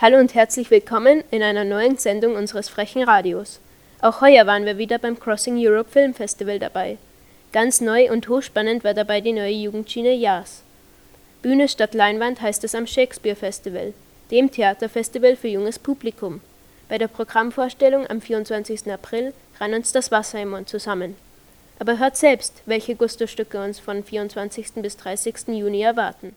Hallo und herzlich willkommen in einer neuen Sendung unseres frechen Radios. Auch heuer waren wir wieder beim Crossing Europe Film Festival dabei. Ganz neu und hochspannend war dabei die neue Jugendschiene JAS. Bühne statt Leinwand heißt es am Shakespeare Festival, dem Theaterfestival für junges Publikum. Bei der Programmvorstellung am 24. April rann uns das Wasser im Mund zusammen. Aber hört selbst, welche Gusto-Stücke uns von 24. bis 30. Juni erwarten.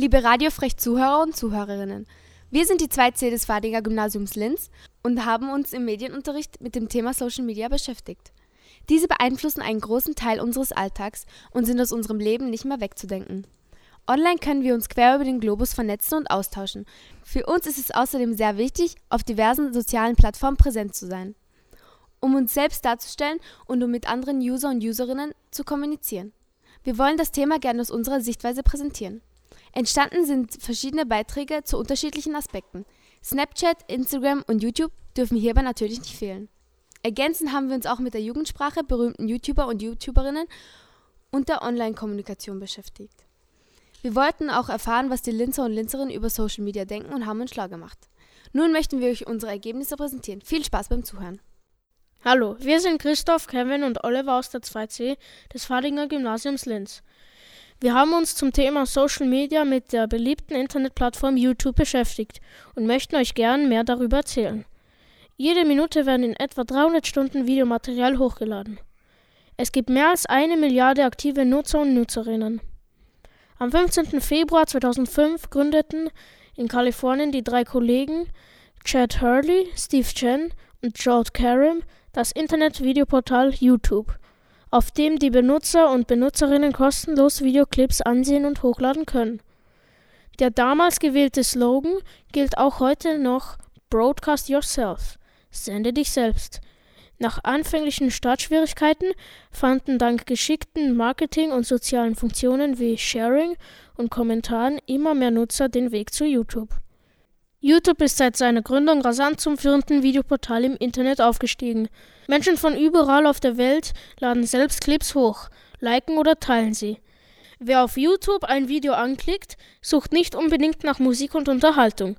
Liebe Radiofrech-Zuhörer und Zuhörerinnen, wir sind die 2C des Fadinger Gymnasiums Linz und haben uns im Medienunterricht mit dem Thema Social Media beschäftigt. Diese beeinflussen einen großen Teil unseres Alltags und sind aus unserem Leben nicht mehr wegzudenken. Online können wir uns quer über den Globus vernetzen und austauschen. Für uns ist es außerdem sehr wichtig, auf diversen sozialen Plattformen präsent zu sein, um uns selbst darzustellen und um mit anderen User und Userinnen zu kommunizieren. Wir wollen das Thema gerne aus unserer Sichtweise präsentieren. Entstanden sind verschiedene Beiträge zu unterschiedlichen Aspekten. Snapchat, Instagram und YouTube dürfen hierbei natürlich nicht fehlen. Ergänzend haben wir uns auch mit der Jugendsprache, berühmten YouTuber und YouTuberinnen und der Online-Kommunikation beschäftigt. Wir wollten auch erfahren, was die Linzer und Linzerinnen über Social Media denken und haben uns schlau gemacht. Nun möchten wir euch unsere Ergebnisse präsentieren. Viel Spaß beim Zuhören. Hallo, wir sind Christoph, Kevin und Oliver aus der 2C des Fadinger Gymnasiums Linz. Wir haben uns zum Thema Social Media mit der beliebten Internetplattform YouTube beschäftigt und möchten euch gern mehr darüber erzählen. Jede Minute werden in etwa 300 Stunden Videomaterial hochgeladen. Es gibt mehr als eine Milliarde aktive Nutzer und Nutzerinnen. Am 15. Februar 2005 gründeten in Kalifornien die drei Kollegen Chad Hurley, Steve Chen und George Karim das Internet-Videoportal YouTube auf dem die Benutzer und Benutzerinnen kostenlos Videoclips ansehen und hochladen können. Der damals gewählte Slogan gilt auch heute noch Broadcast Yourself, sende dich selbst. Nach anfänglichen Startschwierigkeiten fanden dank geschickten Marketing und sozialen Funktionen wie Sharing und Kommentaren immer mehr Nutzer den Weg zu YouTube. YouTube ist seit seiner Gründung rasant zum führenden Videoportal im Internet aufgestiegen. Menschen von überall auf der Welt laden selbst Clips hoch, liken oder teilen sie. Wer auf YouTube ein Video anklickt, sucht nicht unbedingt nach Musik und Unterhaltung.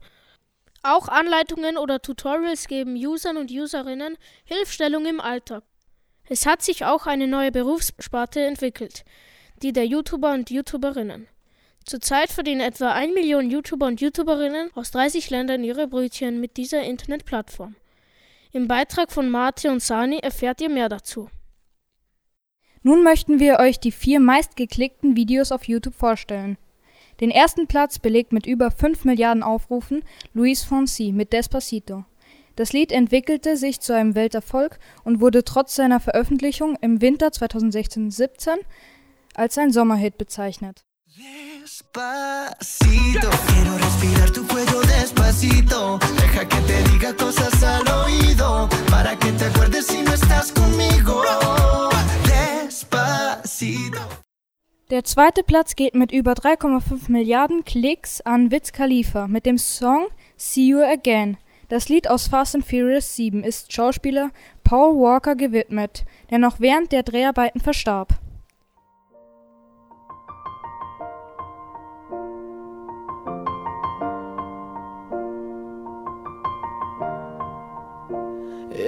Auch Anleitungen oder Tutorials geben Usern und Userinnen Hilfestellung im Alltag. Es hat sich auch eine neue Berufssparte entwickelt, die der YouTuber und YouTuberinnen. Zurzeit verdienen etwa 1 Million YouTuber und YouTuberinnen aus 30 Ländern ihre Brötchen mit dieser Internetplattform. Im Beitrag von Marte und Sani erfährt ihr mehr dazu. Nun möchten wir euch die vier meistgeklickten Videos auf YouTube vorstellen. Den ersten Platz belegt mit über 5 Milliarden Aufrufen Luis Fonsi mit Despacito. Das Lied entwickelte sich zu einem Welterfolg und wurde trotz seiner Veröffentlichung im Winter 2016-17 als ein Sommerhit bezeichnet. Despacito, quiero respirar tu cuello despacito. Deja que te diga cosas al oído. Para que te acuerdes si no estás conmigo. Despacito. Der zweite Platz geht mit über 3,5 Milliarden Klicks an Wiz Khalifa mit dem Song See You Again. Das Lied aus Fast and Furious 7 ist Schauspieler Paul Walker gewidmet, der noch während der Dreharbeiten verstarb.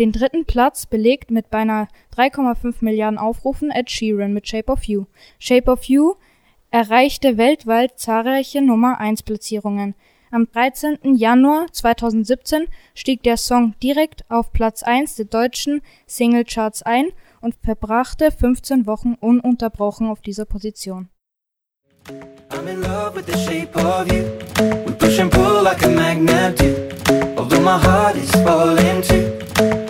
Den dritten Platz belegt mit beinahe 3,5 Milliarden Aufrufen Ed Sheeran mit Shape of You. Shape of You erreichte weltweit zahlreiche Nummer 1 Platzierungen. Am 13. Januar 2017 stieg der Song direkt auf Platz 1 der deutschen Singlecharts ein und verbrachte 15 Wochen ununterbrochen auf dieser Position. I'm in love with the shape of you. We push and pull like a magnet do. Although my heart is falling too.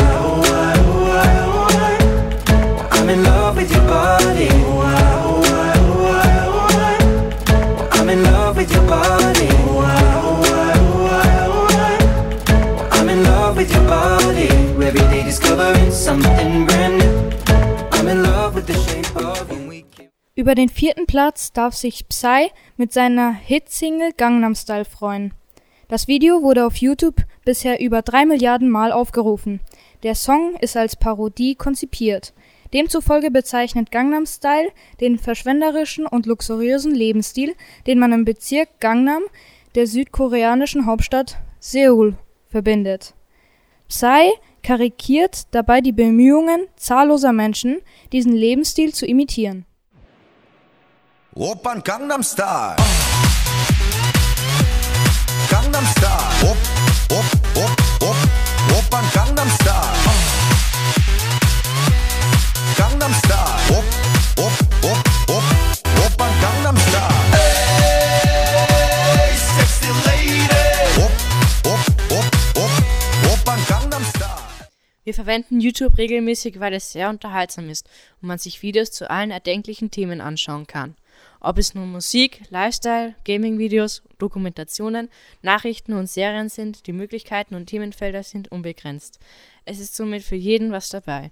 Über den vierten Platz darf sich Psy mit seiner Hitsingle Gangnam Style freuen. Das Video wurde auf YouTube bisher über drei Milliarden Mal aufgerufen. Der Song ist als Parodie konzipiert. Demzufolge bezeichnet Gangnam Style den verschwenderischen und luxuriösen Lebensstil, den man im Bezirk Gangnam der südkoreanischen Hauptstadt Seoul verbindet. Psy karikiert dabei die Bemühungen zahlloser Menschen, diesen Lebensstil zu imitieren. Opern Gangnam Style. Gangnam Style. Op, op, op, op. Opern Gangnam Style. Gangnam Style. Op, op, op, op. Opern Gangnam Style. Sexy lady. Op, op, op, op. Opern Gangnam Style. Wir verwenden YouTube regelmäßig, weil es sehr unterhaltsam ist und man sich Videos zu allen erdenklichen Themen anschauen kann. Ob es nun Musik, Lifestyle, Gaming-Videos, Dokumentationen, Nachrichten und Serien sind, die Möglichkeiten und Themenfelder sind unbegrenzt. Es ist somit für jeden was dabei.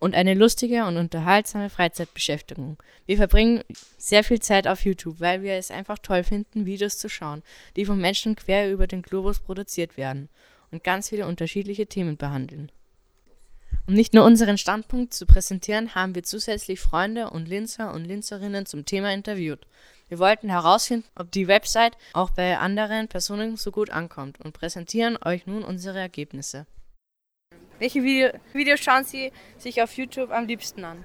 Und eine lustige und unterhaltsame Freizeitbeschäftigung. Wir verbringen sehr viel Zeit auf YouTube, weil wir es einfach toll finden, Videos zu schauen, die von Menschen quer über den Globus produziert werden und ganz viele unterschiedliche Themen behandeln. Um nicht nur unseren Standpunkt zu präsentieren, haben wir zusätzlich Freunde und Linzer und Linzerinnen zum Thema interviewt. Wir wollten herausfinden, ob die Website auch bei anderen Personen so gut ankommt und präsentieren euch nun unsere Ergebnisse. Welche Video Videos schauen Sie sich auf YouTube am liebsten an?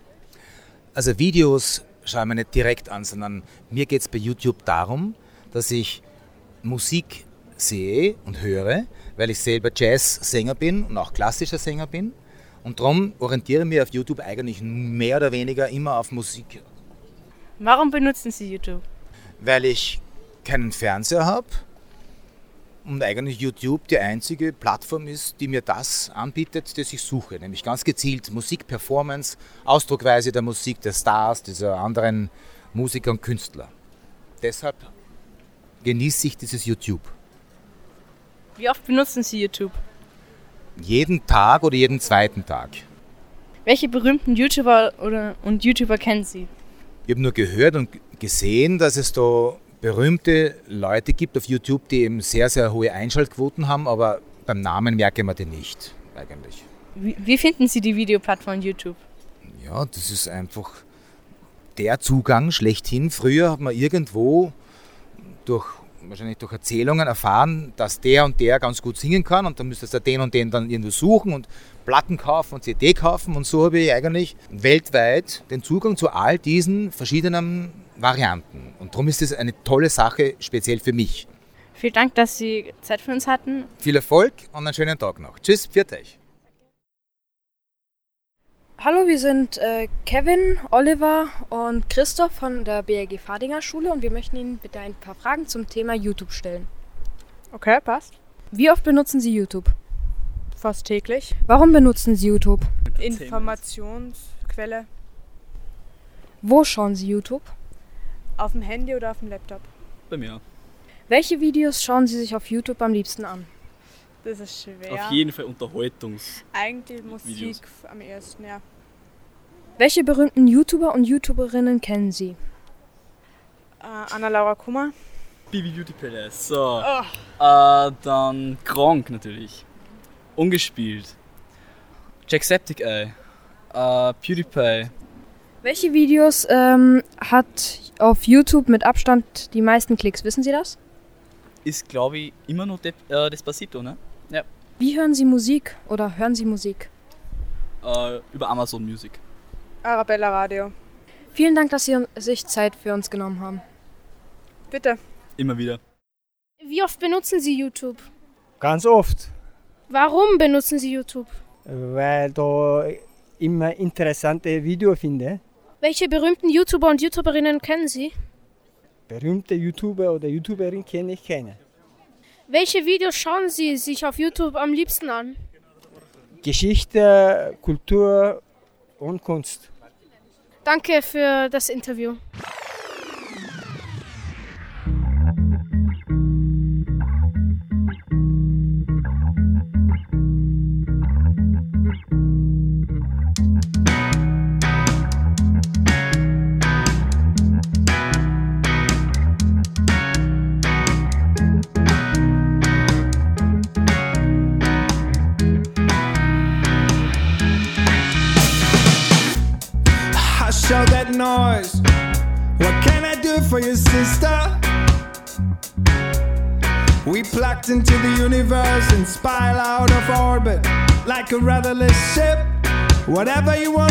Also Videos schaue ich mir nicht direkt an, sondern mir geht es bei YouTube darum, dass ich Musik sehe und höre, weil ich selber Jazzsänger bin und auch klassischer Sänger bin. Und darum orientiere ich mich auf YouTube eigentlich mehr oder weniger immer auf Musik. Warum benutzen Sie YouTube? Weil ich keinen Fernseher habe und eigentlich YouTube die einzige Plattform ist, die mir das anbietet, das ich suche. Nämlich ganz gezielt Musik, Performance, Ausdruckweise der Musik der Stars, dieser anderen Musiker und Künstler. Deshalb genieße ich dieses YouTube. Wie oft benutzen Sie YouTube? Jeden Tag oder jeden zweiten Tag. Welche berühmten YouTuber oder, und YouTuber kennen Sie? Ich habe nur gehört und gesehen, dass es da berühmte Leute gibt auf YouTube, die eben sehr, sehr hohe Einschaltquoten haben, aber beim Namen merke man die nicht eigentlich. Wie, wie finden Sie die Videoplattform YouTube? Ja, das ist einfach der Zugang schlechthin. Früher hat man irgendwo durch wahrscheinlich durch Erzählungen erfahren, dass der und der ganz gut singen kann und dann müsstest du den und den dann irgendwo suchen und Platten kaufen und CD kaufen und so habe ich eigentlich weltweit den Zugang zu all diesen verschiedenen Varianten und darum ist es eine tolle Sache, speziell für mich. Vielen Dank, dass Sie Zeit für uns hatten. Viel Erfolg und einen schönen Tag noch. Tschüss, pfiat euch. Hallo, wir sind äh, Kevin, Oliver und Christoph von der BRG Fadinger Schule und wir möchten Ihnen bitte ein paar Fragen zum Thema YouTube stellen. Okay, passt. Wie oft benutzen Sie YouTube? Fast täglich. Warum benutzen Sie YouTube? Informationsquelle. Wo schauen Sie YouTube? Auf dem Handy oder auf dem Laptop? Bei mir. Welche Videos schauen Sie sich auf YouTube am liebsten an? Das ist schwer. Auf jeden Fall Unterhaltungs. Eigentlich Musik Videos. am ersten, ja. Welche berühmten YouTuber und YouTuberinnen kennen Sie? Äh, Anna-Laura Kummer. Bibi Beauty Palace. So. Äh, dann Gronk natürlich. Ungespielt. Jacksepticeye. Äh, PewDiePie. Welche Videos ähm, hat auf YouTube mit Abstand die meisten Klicks? Wissen Sie das? Ist, glaube ich, immer noch De äh, Despacito, ne? Wie hören Sie Musik oder hören Sie Musik? Äh, über Amazon Music. Arabella Radio. Vielen Dank, dass Sie sich Zeit für uns genommen haben. Bitte. Immer wieder. Wie oft benutzen Sie YouTube? Ganz oft, Warum benutzen Sie YouTube? weil da immer interessante Videos finde. Welche berühmten YouTuber und YouTuberinnen kennen Sie? Berühmte YouTuber oder YouTuberin kenne ich keine. Welche Videos schauen Sie sich auf YouTube am liebsten an? Geschichte, Kultur und Kunst. Danke für das Interview. Like a rudderless ship, whatever you want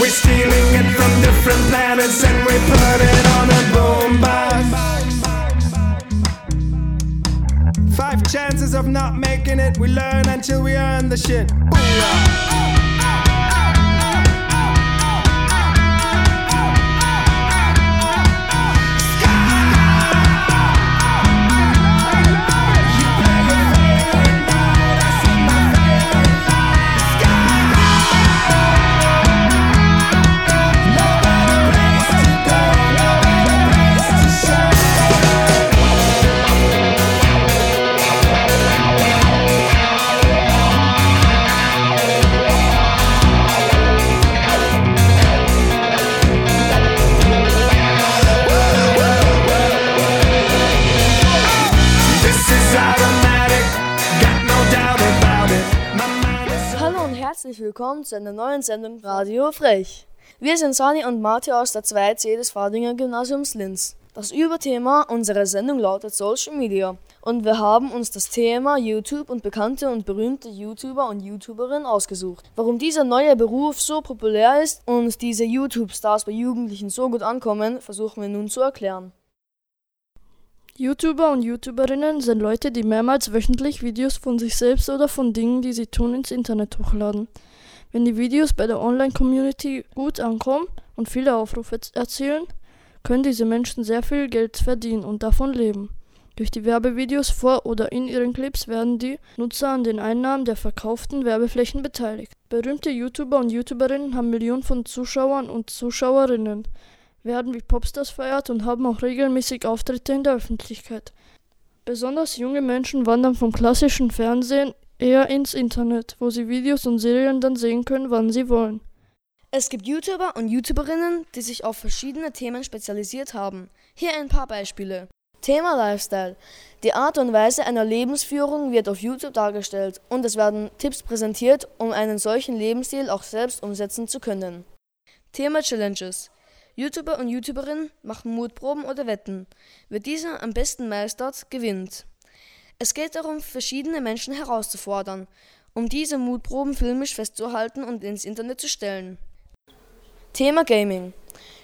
We're stealing it from different planets and we put it on a boombox. Five chances of not making it. We learn until we earn the shit. Booyah. Willkommen zu einer neuen Sendung Radio Frech. Wir sind Sani und Marti aus der 2C des Fadinger Gymnasiums Linz. Das Überthema unserer Sendung lautet Social Media und wir haben uns das Thema YouTube und bekannte und berühmte YouTuber und YouTuberinnen ausgesucht. Warum dieser neue Beruf so populär ist und diese YouTube-Stars bei Jugendlichen so gut ankommen, versuchen wir nun zu erklären. YouTuber und YouTuberinnen sind Leute, die mehrmals wöchentlich Videos von sich selbst oder von Dingen, die sie tun, ins Internet hochladen. Wenn die Videos bei der Online-Community gut ankommen und viele Aufrufe erzielen, können diese Menschen sehr viel Geld verdienen und davon leben. Durch die Werbevideos vor oder in ihren Clips werden die Nutzer an den Einnahmen der verkauften Werbeflächen beteiligt. Berühmte YouTuber und YouTuberinnen haben Millionen von Zuschauern und Zuschauerinnen, werden wie Popstars verehrt und haben auch regelmäßig Auftritte in der Öffentlichkeit. Besonders junge Menschen wandern vom klassischen Fernsehen eher ins Internet, wo sie Videos und Serien dann sehen können, wann sie wollen. Es gibt YouTuber und YouTuberinnen, die sich auf verschiedene Themen spezialisiert haben. Hier ein paar Beispiele. Thema Lifestyle. Die Art und Weise einer Lebensführung wird auf YouTube dargestellt und es werden Tipps präsentiert, um einen solchen Lebensstil auch selbst umsetzen zu können. Thema Challenges. YouTuber und YouTuberinnen machen Mutproben oder Wetten. Wer diese am besten meistert, gewinnt. Es geht darum, verschiedene Menschen herauszufordern, um diese Mutproben filmisch festzuhalten und ins Internet zu stellen. Thema Gaming.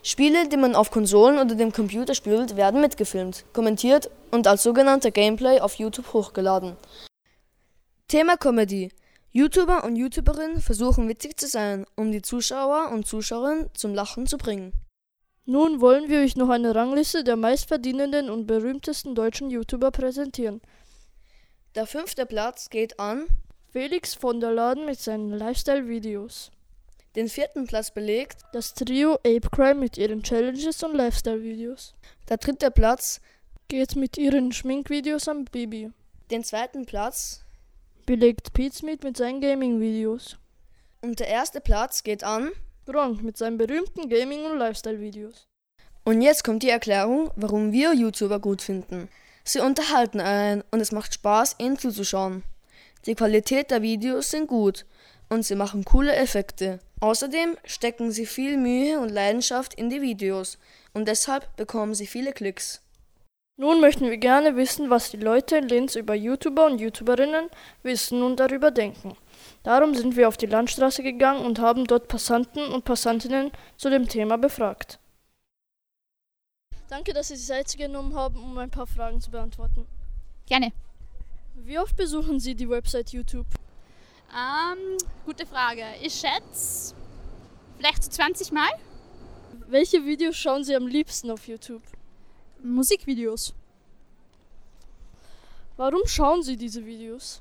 Spiele, die man auf Konsolen oder dem Computer spielt, werden mitgefilmt, kommentiert und als sogenannter Gameplay auf YouTube hochgeladen. Thema Comedy. YouTuber und YouTuberinnen versuchen witzig zu sein, um die Zuschauer und Zuschauerinnen zum Lachen zu bringen. Nun wollen wir euch noch eine Rangliste der meistverdienenden und berühmtesten deutschen YouTuber präsentieren. Der fünfte Platz geht an Felix von der Laden mit seinen Lifestyle-Videos. Den vierten Platz belegt das Trio Apecrime mit ihren Challenges und Lifestyle-Videos. Der dritte Platz geht mit ihren Schminkvideos am Baby. Den zweiten Platz belegt Pizmeet mit seinen Gaming-Videos. Und der erste Platz geht an Gronk mit seinen berühmten Gaming- und Lifestyle-Videos. Und jetzt kommt die Erklärung, warum wir YouTuber gut finden. Sie unterhalten einen und es macht Spaß, ihnen zuzuschauen. Die Qualität der Videos sind gut und sie machen coole Effekte. Außerdem stecken sie viel Mühe und Leidenschaft in die Videos und deshalb bekommen sie viele Klicks. Nun möchten wir gerne wissen, was die Leute in Linz über YouTuber und YouTuberinnen wissen und darüber denken. Darum sind wir auf die Landstraße gegangen und haben dort Passanten und Passantinnen zu dem Thema befragt. Danke, dass Sie sich Zeit genommen haben, um ein paar Fragen zu beantworten. Gerne. Wie oft besuchen Sie die Website YouTube? Ähm, gute Frage. Ich schätze vielleicht so 20 Mal. Welche Videos schauen Sie am liebsten auf YouTube? Musikvideos. Warum schauen Sie diese Videos?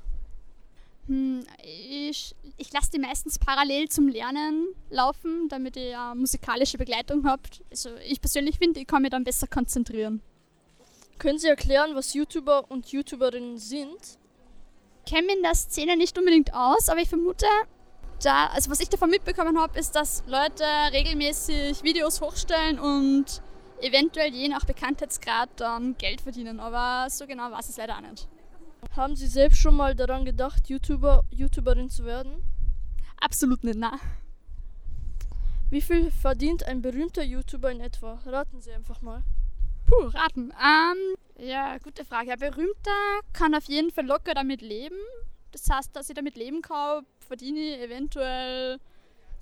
Hm, ich ich lasse die meistens parallel zum Lernen laufen, damit ja musikalische Begleitung habe. Also ich persönlich finde, ich kann mich dann besser konzentrieren. Können Sie erklären, was YouTuber und YouTuberinnen sind? Ich kenne mich in der Szene nicht unbedingt aus, aber ich vermute, da, also was ich davon mitbekommen habe, ist, dass Leute regelmäßig Videos hochstellen und eventuell je nach Bekanntheitsgrad dann Geld verdienen. Aber so genau weiß ich es leider auch nicht. Haben Sie selbst schon mal daran gedacht, YouTuber, YouTuberin zu werden? Absolut nicht, nein. Wie viel verdient ein berühmter YouTuber in etwa? Raten Sie einfach mal. Puh, raten. Ähm, ja, gute Frage. Ein berühmter kann auf jeden Fall locker damit leben. Das heißt, dass ich damit leben kann, verdiene ich eventuell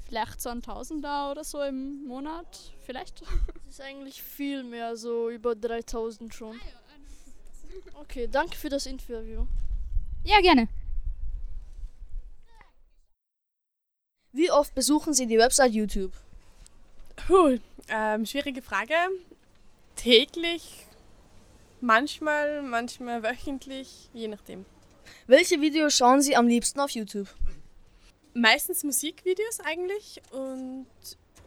vielleicht so ein Tausender oder so im Monat. Vielleicht. Das ist eigentlich viel mehr, so über 3000 schon. Okay, danke für das Interview. Ja, gerne. Wie oft besuchen Sie die Website YouTube? Puh, ähm, schwierige Frage. Täglich, manchmal, manchmal wöchentlich, je nachdem. Welche Videos schauen Sie am liebsten auf YouTube? Meistens Musikvideos eigentlich und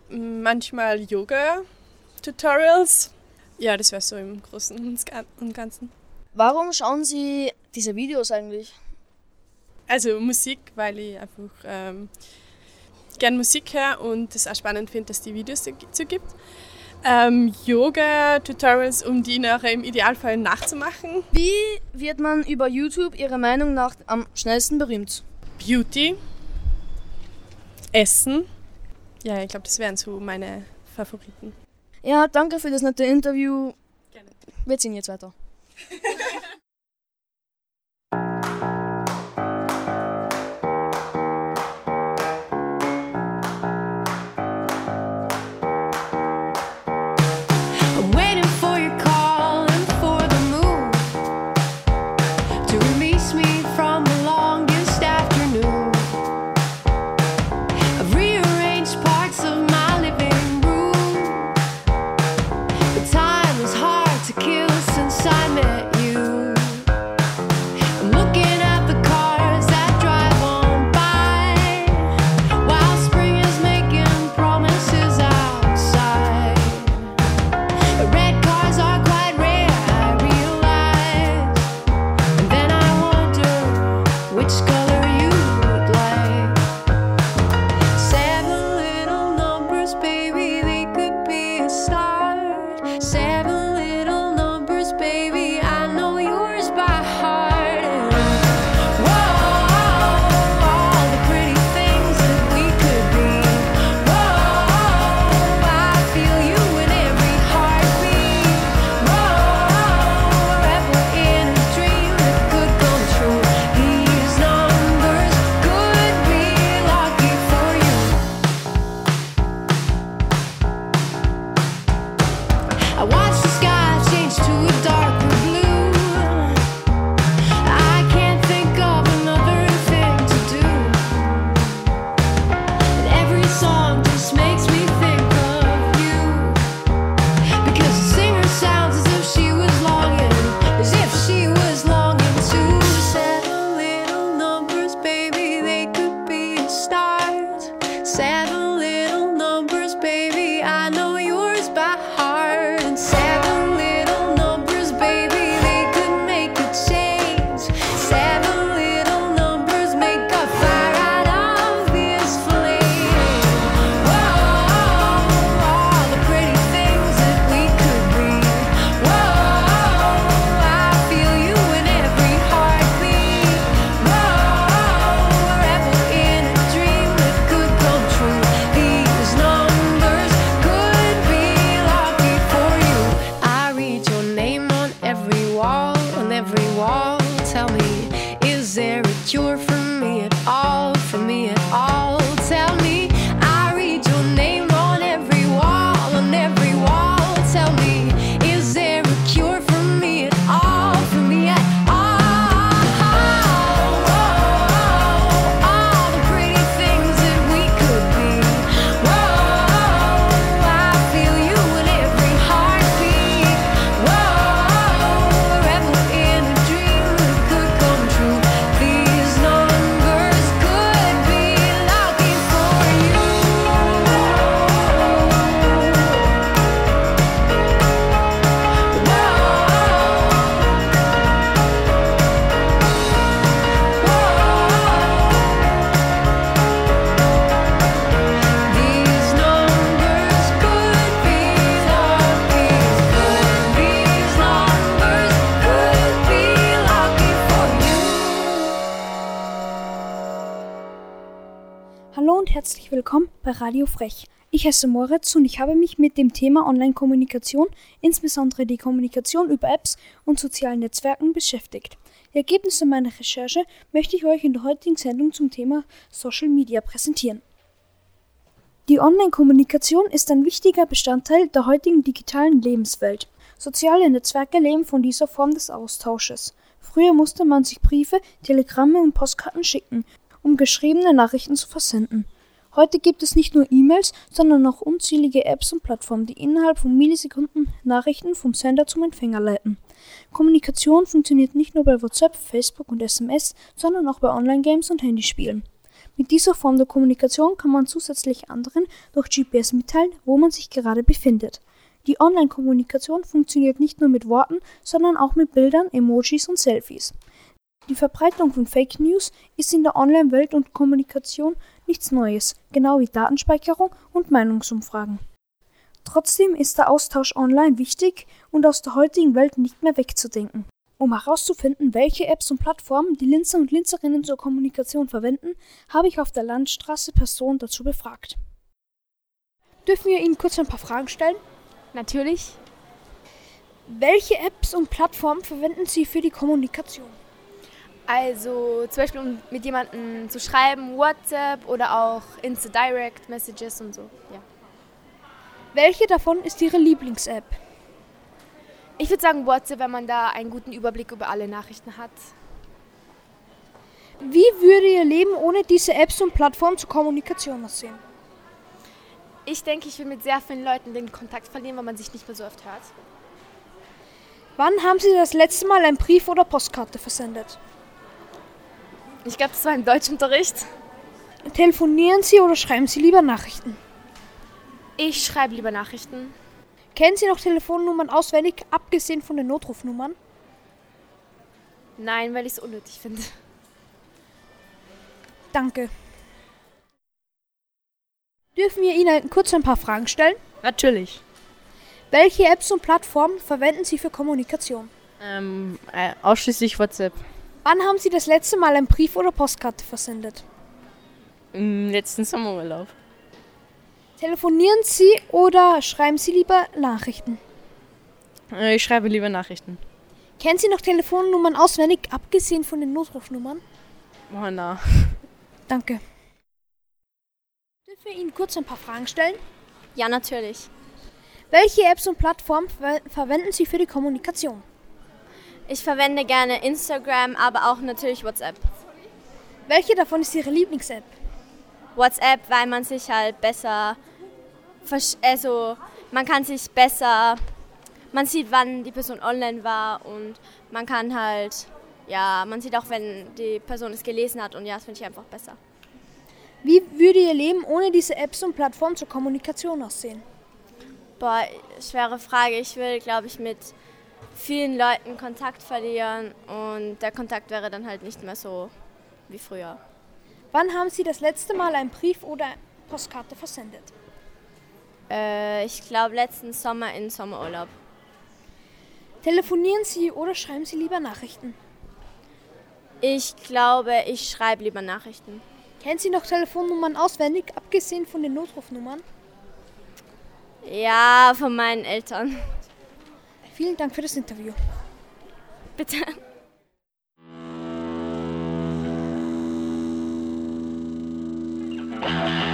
manchmal Yoga-Tutorials. Ja, das wäre so im Großen und Ganzen. Warum schauen Sie diese Videos eigentlich? Also Musik, weil ich einfach ähm, gern Musik höre und es auch spannend finde, dass die Videos dazu gibt. Ähm, Yoga-Tutorials, um die nachher im Idealfall nachzumachen. Wie wird man über YouTube Ihrer Meinung nach am schnellsten berühmt? Beauty, Essen. Ja, ich glaube, das wären so meine Favoriten. Ja, danke für das nette Interview. Wir ziehen jetzt weiter. Thank you. Radio Frech. Ich heiße Moritz und ich habe mich mit dem Thema Online-Kommunikation, insbesondere die Kommunikation über Apps und sozialen Netzwerken, beschäftigt. Die Ergebnisse meiner Recherche möchte ich euch in der heutigen Sendung zum Thema Social Media präsentieren. Die Online-Kommunikation ist ein wichtiger Bestandteil der heutigen digitalen Lebenswelt. Soziale Netzwerke leben von dieser Form des Austausches. Früher musste man sich Briefe, Telegramme und Postkarten schicken, um geschriebene Nachrichten zu versenden. Heute gibt es nicht nur E-Mails, sondern auch unzählige Apps und Plattformen, die innerhalb von Millisekunden Nachrichten vom Sender zum Empfänger leiten. Kommunikation funktioniert nicht nur bei WhatsApp, Facebook und SMS, sondern auch bei Online-Games und Handyspielen. Mit dieser Form der Kommunikation kann man zusätzlich anderen durch GPS mitteilen, wo man sich gerade befindet. Die Online-Kommunikation funktioniert nicht nur mit Worten, sondern auch mit Bildern, Emojis und Selfies. Die Verbreitung von Fake News ist in der Online-Welt und Kommunikation nichts Neues, genau wie Datenspeicherung und Meinungsumfragen. Trotzdem ist der Austausch online wichtig und aus der heutigen Welt nicht mehr wegzudenken. Um herauszufinden, welche Apps und Plattformen die Linzer und Linzerinnen zur Kommunikation verwenden, habe ich auf der Landstraße Personen dazu befragt. Dürfen wir Ihnen kurz ein paar Fragen stellen? Natürlich. Welche Apps und Plattformen verwenden Sie für die Kommunikation? Also zum Beispiel, um mit jemandem zu schreiben, WhatsApp oder auch Insta Direct Messages und so. Ja. Welche davon ist Ihre Lieblings-App? Ich würde sagen WhatsApp, wenn man da einen guten Überblick über alle Nachrichten hat. Wie würde Ihr Leben ohne diese Apps und Plattformen zur Kommunikation aussehen? Ich denke, ich will mit sehr vielen Leuten den Kontakt verlieren, weil man sich nicht mehr so oft hört. Wann haben Sie das letzte Mal einen Brief oder Postkarte versendet? Ich glaube, das war im Deutschunterricht. Telefonieren Sie oder schreiben Sie lieber Nachrichten? Ich schreibe lieber Nachrichten. Kennen Sie noch Telefonnummern auswendig, abgesehen von den Notrufnummern? Nein, weil ich es unnötig finde. Danke. Dürfen wir Ihnen kurz ein paar Fragen stellen? Natürlich. Welche Apps und Plattformen verwenden Sie für Kommunikation? Ähm, äh, ausschließlich WhatsApp. Wann haben Sie das letzte Mal einen Brief oder Postkarte versendet? Im letzten Sommerurlaub. Telefonieren Sie oder schreiben Sie lieber Nachrichten? Äh, ich schreibe lieber Nachrichten. Kennen Sie noch Telefonnummern auswendig, abgesehen von den Notrufnummern? Oh, na. Danke. Dürfen wir Ihnen kurz ein paar Fragen stellen? Ja, natürlich. Welche Apps und Plattformen ver verwenden Sie für die Kommunikation? Ich verwende gerne Instagram, aber auch natürlich WhatsApp. Welche davon ist Ihre Lieblings-App? WhatsApp, weil man sich halt besser, also man kann sich besser, man sieht, wann die Person online war und man kann halt, ja, man sieht auch, wenn die Person es gelesen hat und ja, das finde ich einfach besser. Wie würde Ihr Leben ohne diese Apps und Plattformen zur Kommunikation aussehen? Boah, schwere Frage. Ich will, glaube ich, mit vielen Leuten Kontakt verlieren und der Kontakt wäre dann halt nicht mehr so wie früher. Wann haben Sie das letzte Mal einen Brief oder Postkarte versendet? Äh, ich glaube letzten Sommer in Sommerurlaub. Telefonieren Sie oder schreiben Sie lieber Nachrichten? Ich glaube, ich schreibe lieber Nachrichten. Kennen Sie noch Telefonnummern auswendig, abgesehen von den Notrufnummern? Ja, von meinen Eltern. Vielen Dank für das Interview. Bitte.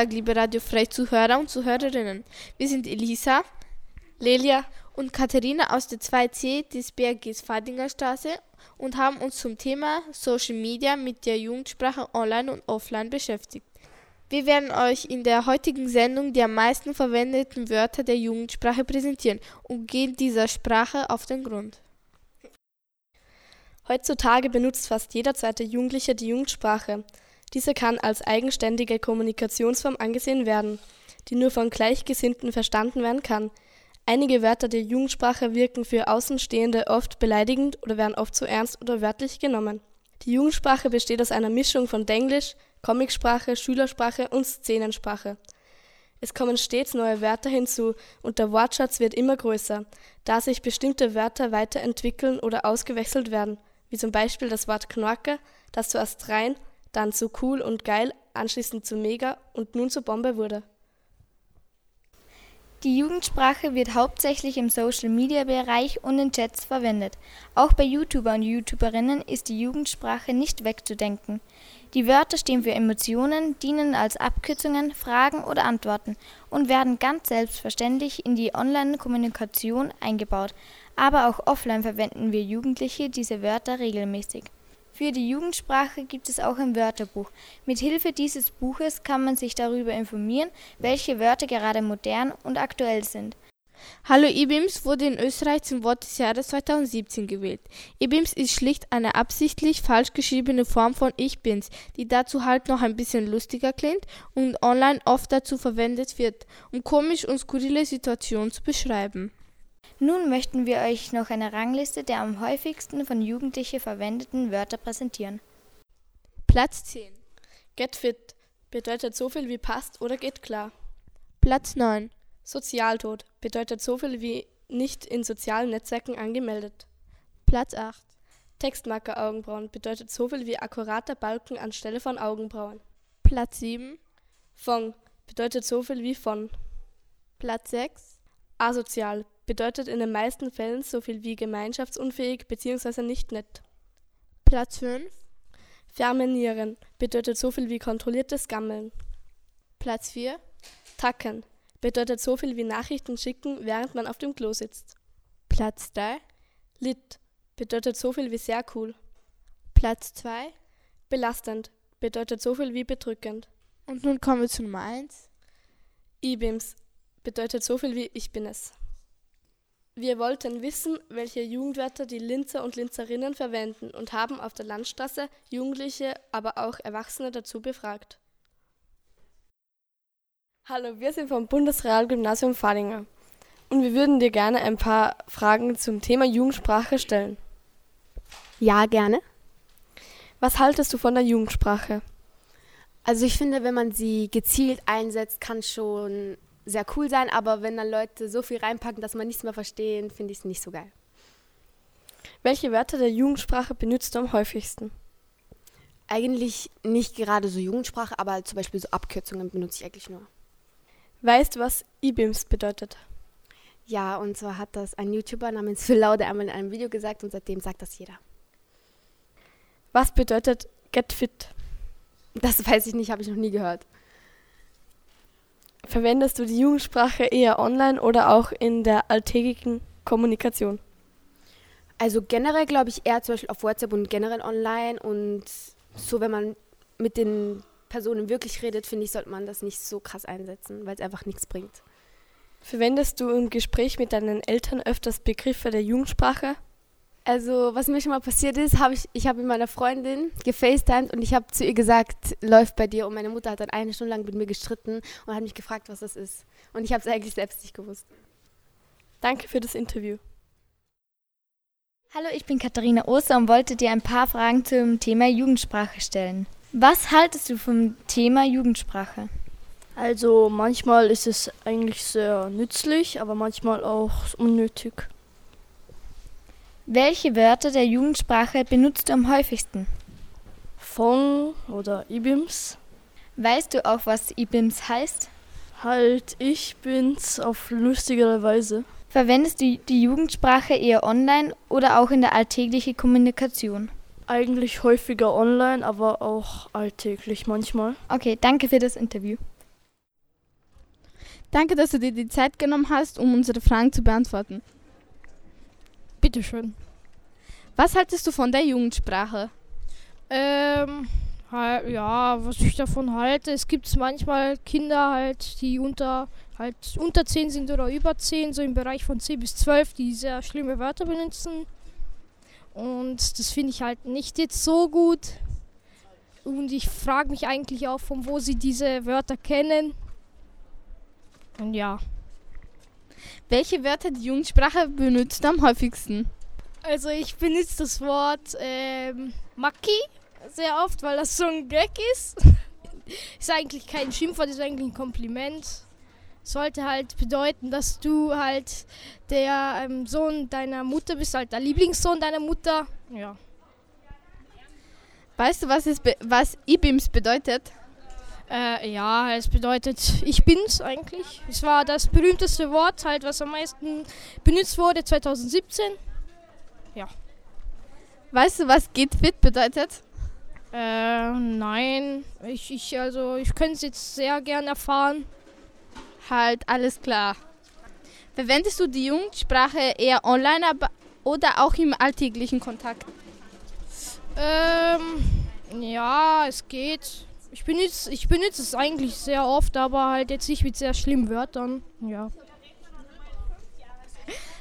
Nachmittag, liebe Radio Frei-Zuhörer und Zuhörerinnen. Wir sind Elisa, Lelia und Katharina aus der 2C des BRGs Fadinger Straße und haben uns zum Thema Social Media mit der Jugendsprache online und offline beschäftigt. Wir werden euch in der heutigen Sendung die am meisten verwendeten Wörter der Jugendsprache präsentieren und gehen dieser Sprache auf den Grund. Heutzutage benutzt fast jeder zweite Jugendliche die Jugendsprache. Diese kann als eigenständige Kommunikationsform angesehen werden, die nur von Gleichgesinnten verstanden werden kann. Einige Wörter der Jugendsprache wirken für Außenstehende oft beleidigend oder werden oft zu ernst oder wörtlich genommen. Die Jugendsprache besteht aus einer Mischung von Denglisch, Comicsprache, Schülersprache und Szenensprache. Es kommen stets neue Wörter hinzu und der Wortschatz wird immer größer, da sich bestimmte Wörter weiterentwickeln oder ausgewechselt werden, wie zum Beispiel das Wort Knorke, das zuerst rein, dann zu cool und geil, anschließend zu mega und nun zu Bombe wurde. Die Jugendsprache wird hauptsächlich im Social-Media-Bereich und in Chats verwendet. Auch bei YouTuber und YouTuberinnen ist die Jugendsprache nicht wegzudenken. Die Wörter stehen für Emotionen, dienen als Abkürzungen, Fragen oder Antworten und werden ganz selbstverständlich in die Online-Kommunikation eingebaut. Aber auch offline verwenden wir Jugendliche diese Wörter regelmäßig. Für die Jugendsprache gibt es auch ein Wörterbuch. Mit Hilfe dieses Buches kann man sich darüber informieren, welche Wörter gerade modern und aktuell sind. Hallo IBIMS wurde in Österreich zum Wort des Jahres 2017 gewählt. IBIMS ist schlicht eine absichtlich falsch geschriebene Form von Ich bin's, die dazu halt noch ein bisschen lustiger klingt und online oft dazu verwendet wird, um komisch und skurrile Situationen zu beschreiben. Nun möchten wir euch noch eine Rangliste der am häufigsten von Jugendlichen verwendeten Wörter präsentieren. Platz 10. Get fit bedeutet so viel wie passt oder geht klar. Platz 9. Sozialtod bedeutet so viel wie nicht in sozialen Netzwerken angemeldet. Platz 8. Textmarker Augenbrauen bedeutet so viel wie akkurater Balken anstelle von Augenbrauen. Platz 7. Fong bedeutet so viel wie von. Platz 6. Asozial bedeutet in den meisten Fällen so viel wie gemeinschaftsunfähig bzw. nicht nett. Platz 5. Fermenieren bedeutet so viel wie kontrolliertes Gammeln. Platz 4. Tacken bedeutet so viel wie Nachrichten schicken, während man auf dem Klo sitzt. Platz 3. Lit bedeutet so viel wie sehr cool. Platz 2. Belastend bedeutet so viel wie bedrückend. Und nun kommen wir zu Nummer 1. IBIMS bedeutet so viel wie ich bin es. Wir wollten wissen, welche Jugendwörter die Linzer und Linzerinnen verwenden und haben auf der Landstraße Jugendliche, aber auch Erwachsene dazu befragt. Hallo, wir sind vom Bundesrealgymnasium Fadinger und wir würden dir gerne ein paar Fragen zum Thema Jugendsprache stellen. Ja, gerne. Was haltest du von der Jugendsprache? Also ich finde, wenn man sie gezielt einsetzt, kann schon sehr cool sein, aber wenn dann Leute so viel reinpacken, dass man nichts mehr verstehen, finde ich es nicht so geil. Welche Wörter der Jugendsprache benutzt du am häufigsten? Eigentlich nicht gerade so Jugendsprache, aber zum Beispiel so Abkürzungen benutze ich eigentlich nur. Weißt du, was IBIMS bedeutet? Ja, und zwar hat das ein YouTuber namens Phil Laude einmal in einem Video gesagt und seitdem sagt das jeder. Was bedeutet Get Fit? Das weiß ich nicht, habe ich noch nie gehört. Verwendest du die Jugendsprache eher online oder auch in der alltägigen Kommunikation? Also generell glaube ich eher zum Beispiel auf WhatsApp und generell online und so, wenn man mit den Personen wirklich redet, finde ich, sollte man das nicht so krass einsetzen, weil es einfach nichts bringt. Verwendest du im Gespräch mit deinen Eltern öfters Begriffe der Jugendsprache? Also, was mir schon mal passiert ist, habe ich, ich habe mit meiner Freundin gefacetimed und ich habe zu ihr gesagt, läuft bei dir. Und meine Mutter hat dann eine Stunde lang mit mir gestritten und hat mich gefragt, was das ist. Und ich habe es eigentlich selbst nicht gewusst. Danke für das Interview. Hallo, ich bin Katharina Oster und wollte dir ein paar Fragen zum Thema Jugendsprache stellen. Was haltest du vom Thema Jugendsprache? Also manchmal ist es eigentlich sehr nützlich, aber manchmal auch unnötig. Welche Wörter der Jugendsprache benutzt du am häufigsten? Fong oder IBIMS. Weißt du auch, was IBIMS heißt? Halt, ich bin's auf lustigere Weise. Verwendest du die Jugendsprache eher online oder auch in der alltäglichen Kommunikation? Eigentlich häufiger online, aber auch alltäglich manchmal. Okay, danke für das Interview. Danke, dass du dir die Zeit genommen hast, um unsere Fragen zu beantworten. Bitteschön. Was haltest du von der Jugendsprache? Ähm, halt, ja, was ich davon halte, es gibt manchmal Kinder halt, die unter halt unter 10 sind oder über 10, so im Bereich von 10 bis 12, die sehr schlimme Wörter benutzen. Und das finde ich halt nicht jetzt so gut. Und ich frage mich eigentlich auch, von wo sie diese Wörter kennen. Und ja. Welche Wörter die Jugendsprache benutzt am häufigsten? Also ich benutze das Wort ähm, Maki sehr oft, weil das so ein Gag ist. ist eigentlich kein Schimpfwort, ist eigentlich ein Kompliment. Sollte halt bedeuten, dass du halt der ähm, Sohn deiner Mutter bist, halt der Lieblingssohn deiner Mutter. Ja. Weißt du, was, es was IBIMS bedeutet? Äh, ja, es bedeutet ich bin's eigentlich. Es war das berühmteste Wort, halt, was am meisten benutzt wurde 2017. Ja. Weißt du, was Get Fit bedeutet? Äh, nein. Ich, ich also, ich könnte es jetzt sehr gern erfahren. Halt, alles klar. Verwendest du die Jugendsprache eher online oder auch im alltäglichen Kontakt? Ähm, ja, es geht. Ich benutze, ich benutze es eigentlich sehr oft, aber halt jetzt nicht mit sehr schlimmen Wörtern. Ja.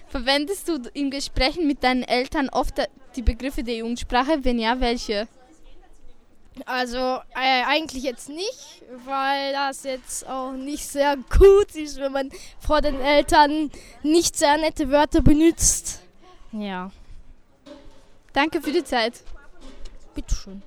Verwendest du in Gesprächen mit deinen Eltern oft die Begriffe der Jugendsprache? Wenn ja, welche? Also äh, eigentlich jetzt nicht, weil das jetzt auch nicht sehr gut ist, wenn man vor den Eltern nicht sehr nette Wörter benutzt. Ja. Danke für die Zeit. Bitteschön.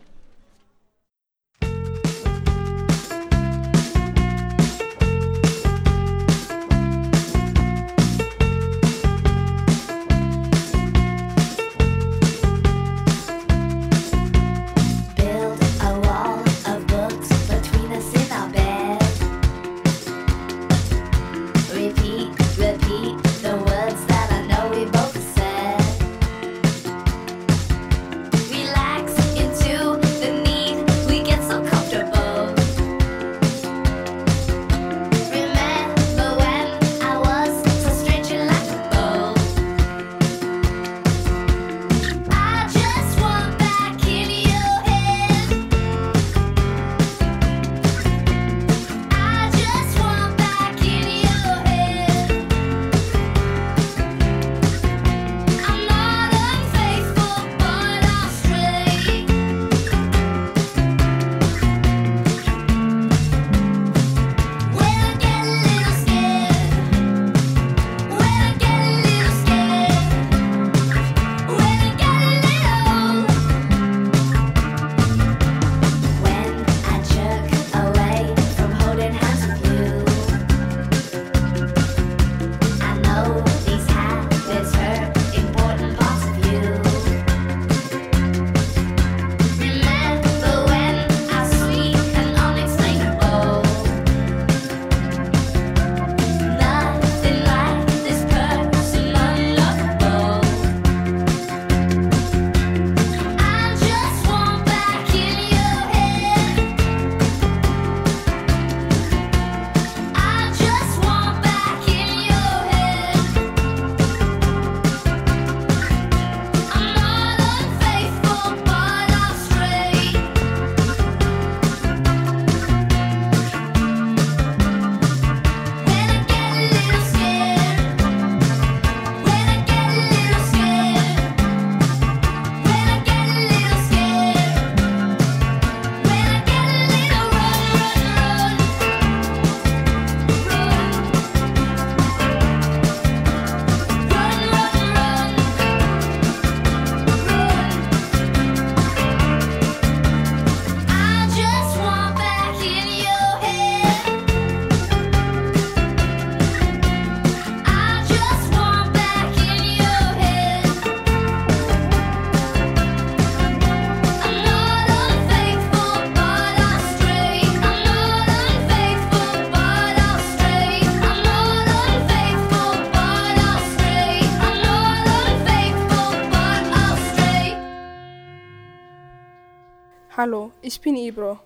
Bin Ibro.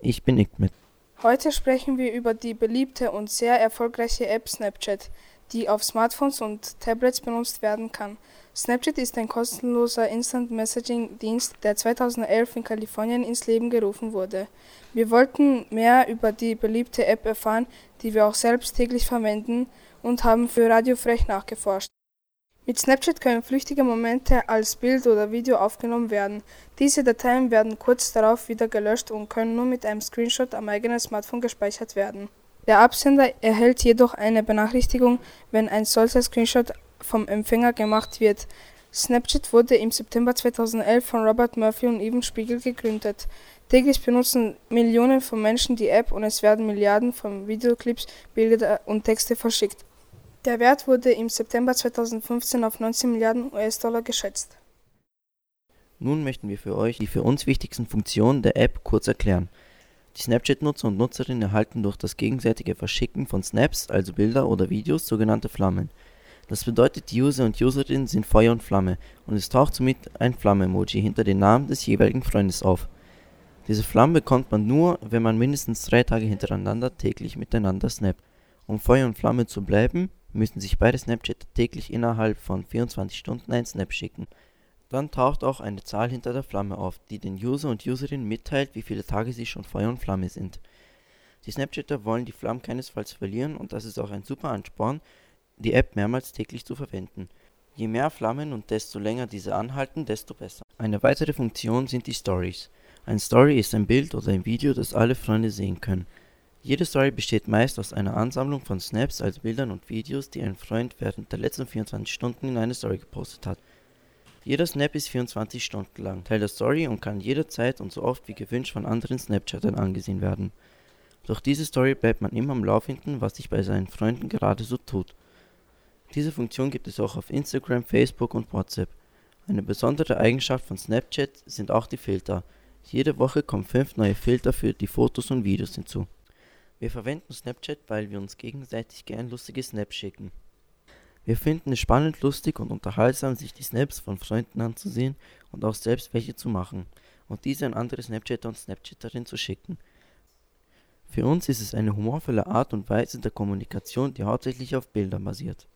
Ich bin Ikmet. Heute sprechen wir über die beliebte und sehr erfolgreiche App Snapchat, die auf Smartphones und Tablets benutzt werden kann. Snapchat ist ein kostenloser Instant Messaging Dienst, der 2011 in Kalifornien ins Leben gerufen wurde. Wir wollten mehr über die beliebte App erfahren, die wir auch selbst täglich verwenden und haben für Radio Frech nachgeforscht. Mit Snapchat können flüchtige Momente als Bild oder Video aufgenommen werden. Diese Dateien werden kurz darauf wieder gelöscht und können nur mit einem Screenshot am eigenen Smartphone gespeichert werden. Der Absender erhält jedoch eine Benachrichtigung, wenn ein solcher Screenshot vom Empfänger gemacht wird. Snapchat wurde im September 2011 von Robert Murphy und Evan Spiegel gegründet. Täglich benutzen Millionen von Menschen die App und es werden Milliarden von Videoclips, Bilder und Texte verschickt. Der Wert wurde im September 2015 auf 19 Milliarden US-Dollar geschätzt. Nun möchten wir für euch die für uns wichtigsten Funktionen der App kurz erklären. Die Snapchat-Nutzer und Nutzerinnen erhalten durch das gegenseitige Verschicken von Snaps, also Bilder oder Videos, sogenannte Flammen. Das bedeutet, die User und Userinnen sind Feuer und Flamme und es taucht somit ein Flamme-Emoji hinter den Namen des jeweiligen Freundes auf. Diese Flammen bekommt man nur, wenn man mindestens drei Tage hintereinander täglich miteinander snappt. Um Feuer und Flamme zu bleiben, müssen sich beide Snapchatter täglich innerhalb von 24 Stunden ein Snap schicken. Dann taucht auch eine Zahl hinter der Flamme auf, die den User und Userin mitteilt, wie viele Tage sie schon Feuer und Flamme sind. Die Snapchatter wollen die Flammen keinesfalls verlieren und das ist auch ein super Ansporn, die App mehrmals täglich zu verwenden. Je mehr Flammen und desto länger diese anhalten, desto besser. Eine weitere Funktion sind die Stories. Ein Story ist ein Bild oder ein Video, das alle Freunde sehen können. Jede Story besteht meist aus einer Ansammlung von Snaps als Bildern und Videos, die ein Freund während der letzten 24 Stunden in eine Story gepostet hat. Jeder Snap ist 24 Stunden lang, Teil der Story und kann jederzeit und so oft wie gewünscht von anderen Snapchattern angesehen werden. Durch diese Story bleibt man immer am Laufenden, was sich bei seinen Freunden gerade so tut. Diese Funktion gibt es auch auf Instagram, Facebook und WhatsApp. Eine besondere Eigenschaft von Snapchat sind auch die Filter. Jede Woche kommen fünf neue Filter für die Fotos und Videos hinzu. Wir verwenden Snapchat, weil wir uns gegenseitig gern lustige Snaps schicken. Wir finden es spannend, lustig und unterhaltsam, sich die Snaps von Freunden anzusehen und auch selbst welche zu machen und diese an andere Snapchatter und Snapchatterinnen zu schicken. Für uns ist es eine humorvolle Art und Weise der Kommunikation, die hauptsächlich auf Bildern basiert.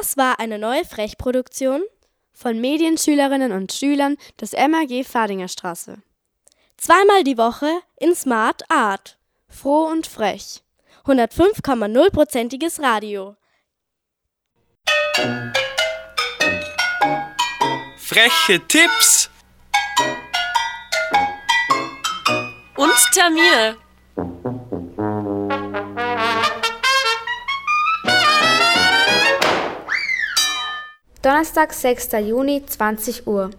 Das war eine neue Frechproduktion von Medienschülerinnen und Schülern des MAG Fadingerstraße. Zweimal die Woche in Smart Art. Froh und frech. 105,0%iges Radio. Freche Tipps Und Termine. Donnerstag, 6. Juni, 20 Uhr.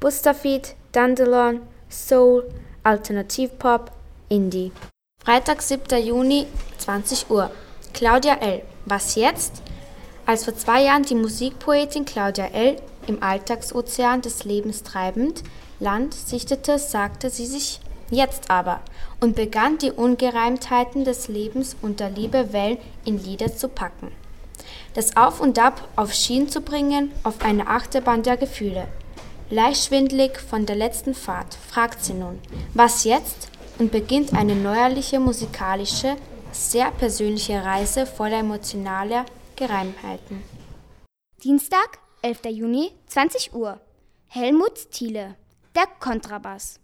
Bustafid, Dandelion, Soul, Alternativpop, Indie. Freitag, 7. Juni, 20 Uhr. Claudia L. Was jetzt? Als vor zwei Jahren die Musikpoetin Claudia L. im Alltagsozean des Lebens treibend Land sichtete, sagte sie sich jetzt aber und begann die Ungereimtheiten des Lebens unter Liebewellen in Lieder zu packen. Das Auf und Ab auf Schienen zu bringen, auf eine Achterbahn der Gefühle. Leicht schwindlig von der letzten Fahrt, fragt sie nun, was jetzt? Und beginnt eine neuerliche musikalische, sehr persönliche Reise voller emotionaler Gereimtheiten. Dienstag, 11. Juni, 20 Uhr. Helmut Thiele, der Kontrabass.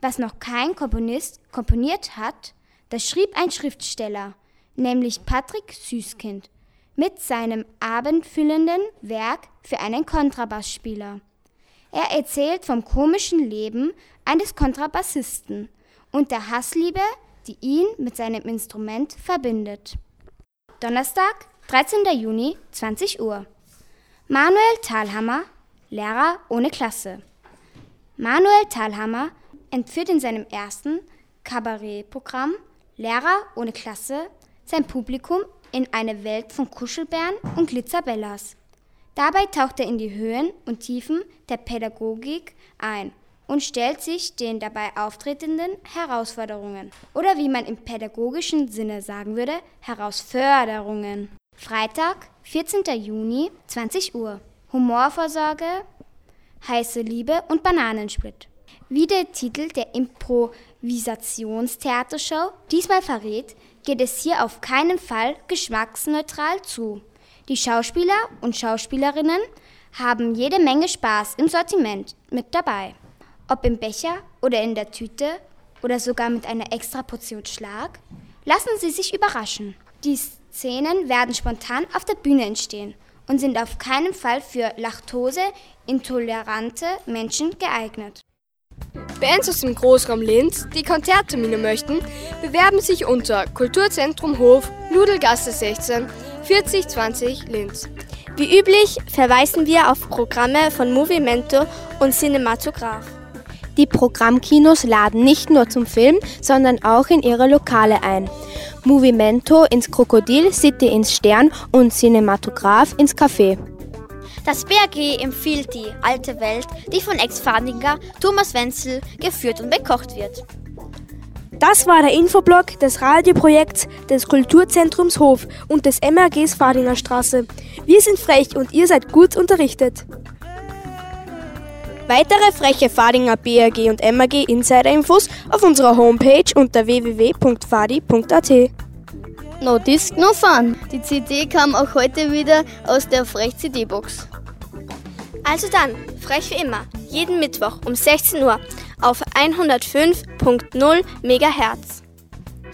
Was noch kein Komponist komponiert hat, das schrieb ein Schriftsteller, nämlich Patrick Süßkind, mit seinem abendfüllenden Werk für einen Kontrabassspieler. Er erzählt vom komischen Leben eines Kontrabassisten und der Hassliebe, die ihn mit seinem Instrument verbindet. Donnerstag, 13. Juni, 20 Uhr. Manuel Thalhammer, Lehrer ohne Klasse. Manuel Thalhammer entführt in seinem ersten Kabarettprogramm Lehrer ohne Klasse sein Publikum in eine Welt von Kuschelbären und Glitzerbellas. Dabei taucht er in die Höhen und Tiefen der Pädagogik ein und stellt sich den dabei auftretenden Herausforderungen oder wie man im pädagogischen Sinne sagen würde, Herausforderungen. Freitag, 14. Juni, 20 Uhr. Humorvorsorge, heiße Liebe und Bananensplit. Wie der Titel der Improvisationstheatershow diesmal verrät, geht es hier auf keinen Fall geschmacksneutral zu. Die Schauspieler und Schauspielerinnen haben jede Menge Spaß im Sortiment mit dabei. Ob im Becher oder in der Tüte oder sogar mit einer extra Portion Schlag, lassen Sie sich überraschen. Die Szenen werden spontan auf der Bühne entstehen und sind auf keinen Fall für laktoseintolerante Menschen geeignet. Bands aus dem Großraum Linz, die Konzerttermine möchten, bewerben sich unter Kulturzentrum Hof, Nudelgasse 16, 4020 Linz. Wie üblich verweisen wir auf Programme von Movimento und Cinematograph. Die Programmkinos laden nicht nur zum Film, sondern auch in ihre Lokale ein. Movimento ins Krokodil, City ins Stern und Cinematograph ins Café. Das BRG empfiehlt die alte Welt, die von Ex-Fadinger Thomas Wenzel geführt und bekocht wird. Das war der Infoblog des Radioprojekts des Kulturzentrums Hof und des MRGs Fadinger Straße. Wir sind frech und ihr seid gut unterrichtet. Weitere freche Fadinger BRG und MRG Insider-Infos auf unserer Homepage unter www.fadi.at. No Disc, no Fun. Die CD kam auch heute wieder aus der Frech-CD-Box. Also dann, frech wie immer, jeden Mittwoch um 16 Uhr auf 105.0 MHz.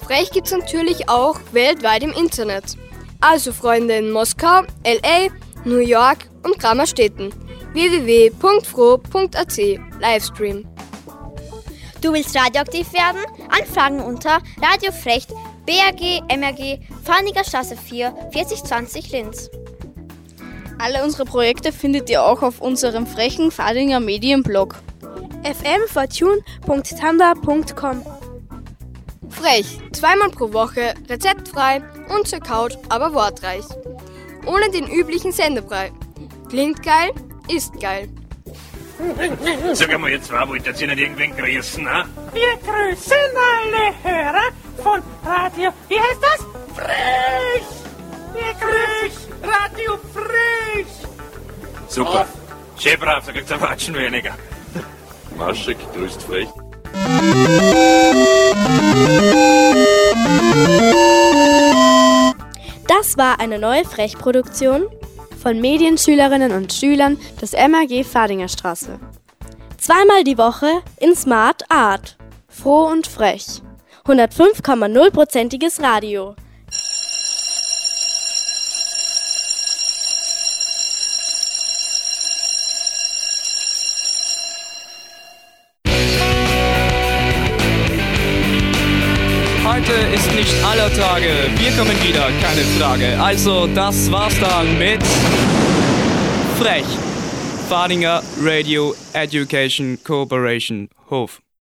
Frech gibt's natürlich auch weltweit im Internet. Also Freunde in Moskau, LA, New York und Grammerstädten. www.fro.at Livestream. Du willst radioaktiv werden? Anfragen unter Radiofrecht BRG MRG Farniger Straße 4 4020 Linz. Alle unsere Projekte findet ihr auch auf unserem frechen Fadinger Medienblog. fmfortune.tanda.com Frech, zweimal pro Woche, rezeptfrei und zur Couch, aber wortreich. Ohne den üblichen Sendebrei. Klingt geil, ist geil. Sag einmal, ihr zwei wollt ihr nicht irgendwen grüßen, ne? Wir grüßen alle Hörer von Radio, wie heißt das? Frech! Wir grüßen Radio Frech! Super. Schön brav, da kriegt's ein Watschen weniger. Maschek grüßt frech. Das war eine neue Frechproduktion von Medienschülerinnen und Schülern des MAG Fadinger Straße. Zweimal die Woche in Smart Art. Froh und frech. 105,0%iges Radio. Heute ist nicht aller Tage. Wir kommen wieder, keine Frage. Also, das war's dann mit Frech. Fadinger Radio Education Corporation Hof.